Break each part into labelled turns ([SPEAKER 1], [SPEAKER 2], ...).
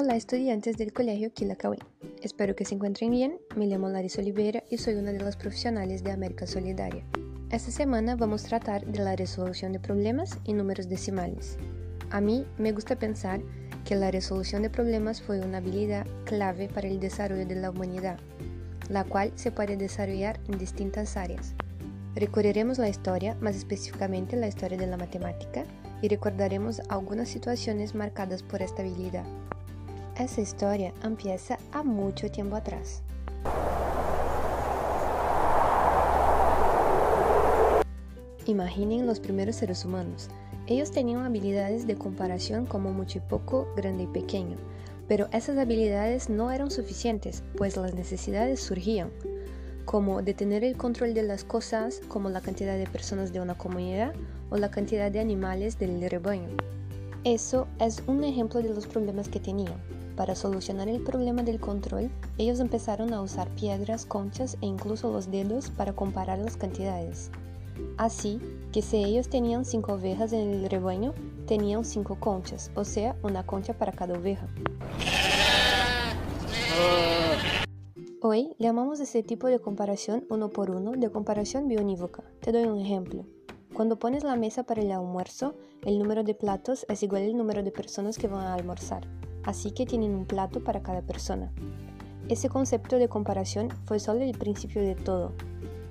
[SPEAKER 1] Hola estudiantes del Colegio Quilacaué. Espero que se encuentren bien. Me llamo Larissa Oliveira y soy una de las profesionales de América Solidaria. Esta semana vamos a tratar de la resolución de problemas y números decimales. A mí me gusta pensar que la resolución de problemas fue una habilidad clave para el desarrollo de la humanidad, la cual se puede desarrollar en distintas áreas. Recorreremos la historia, más específicamente la historia de la matemática, y recordaremos algunas situaciones marcadas por esta habilidad. Essa história empieza há muito tempo atrás. Imaginen los primeros seres humanos. Ellos tenían habilidades de comparación como mucho y poco, grande y pequeño, pero esas habilidades no eran suficientes, pues las necesidades surgían, como de tener el control de las cosas, como la cantidad de personas de una comunidad o la cantidad de animales del rebaño. Eso es un ejemplo de los problemas que tenían. Para solucionar el problema del control, ellos empezaron a usar piedras, conchas e incluso los dedos para comparar las cantidades. Así que si ellos tenían cinco ovejas en el rebaño, tenían cinco conchas, o sea, una concha para cada oveja. Hoy llamamos a este tipo de comparación uno por uno de comparación bionívoca. Te doy un ejemplo. Cuando pones la mesa para el almuerzo, el número de platos es igual al número de personas que van a almorzar así que tienen un plato para cada persona. Ese concepto de comparación fue solo el principio de todo.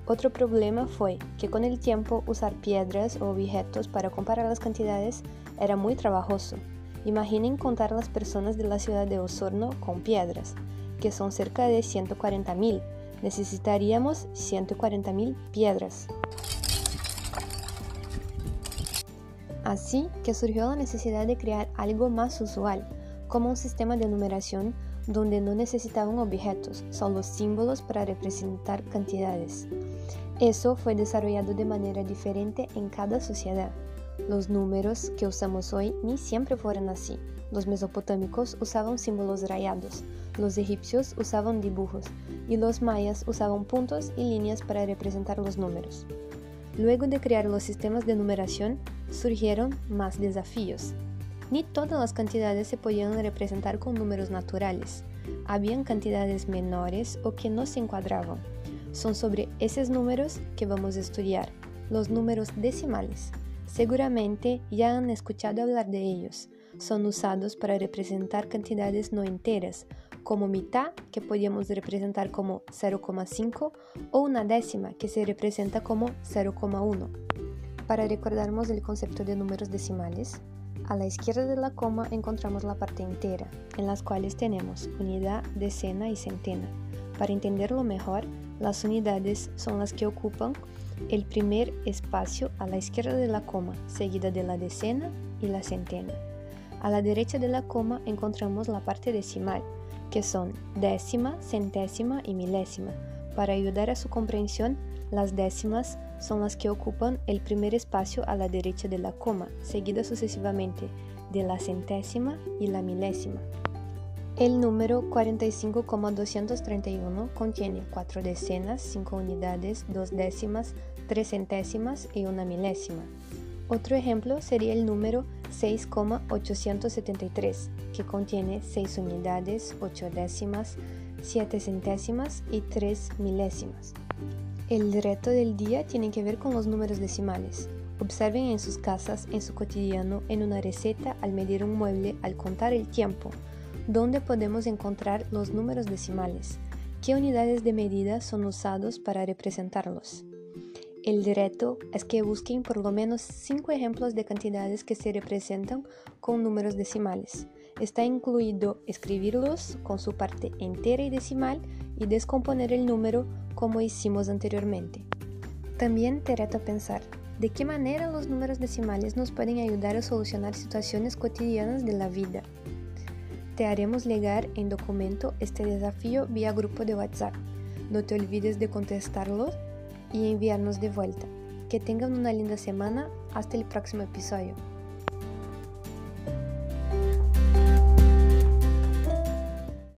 [SPEAKER 1] Otro problema fue que con el tiempo usar piedras o objetos para comparar las cantidades era muy trabajoso. Imaginen contar las personas de la ciudad de Osorno con piedras, que son cerca de 140.000. Necesitaríamos 140.000 piedras. Así que surgió la necesidad de crear algo más usual, como un sistema de numeración donde no necesitaban objetos, solo símbolos para representar cantidades. Eso fue desarrollado de manera diferente en cada sociedad. Los números que usamos hoy ni siempre fueron así. Los mesopotámicos usaban símbolos rayados, los egipcios usaban dibujos y los mayas usaban puntos y líneas para representar los números. Luego de crear los sistemas de numeración, surgieron más desafíos. Ni todas las cantidades se podían representar con números naturales. Habían cantidades menores o que no se encuadraban. Son sobre esos números que vamos a estudiar, los números decimales. Seguramente ya han escuchado hablar de ellos. Son usados para representar cantidades no enteras, como mitad, que podíamos representar como 0,5, o una décima, que se representa como 0,1. Para recordarnos el concepto de números decimales, a la izquierda de la coma encontramos la parte entera, en las cuales tenemos unidad, decena y centena. Para entenderlo mejor, las unidades son las que ocupan el primer espacio a la izquierda de la coma, seguida de la decena y la centena. A la derecha de la coma encontramos la parte decimal, que son décima, centésima y milésima. Para ayudar a su comprensión, las décimas son las que ocupan el primer espacio a la derecha de la coma, seguida sucesivamente de la centésima y la milésima. El número 45,231 contiene 4 decenas, 5 unidades, 2 décimas, 3 centésimas y una milésima. Otro ejemplo sería el número 6,873, que contiene 6 unidades, 8 décimas, 7 centésimas y 3 milésimas. El reto del día tiene que ver con los números decimales. Observen en sus casas, en su cotidiano, en una receta, al medir un mueble, al contar el tiempo, dónde podemos encontrar los números decimales, qué unidades de medida son usados para representarlos. El reto es que busquen por lo menos 5 ejemplos de cantidades que se representan con números decimales. Está incluido escribirlos con su parte entera y decimal y descomponer el número como hicimos anteriormente. También te reto a pensar de qué manera los números decimales nos pueden ayudar a solucionar situaciones cotidianas de la vida. Te haremos llegar en documento este desafío vía grupo de WhatsApp. No te olvides de contestarlo y enviarnos de vuelta. Que tengan una linda semana. Hasta el próximo episodio.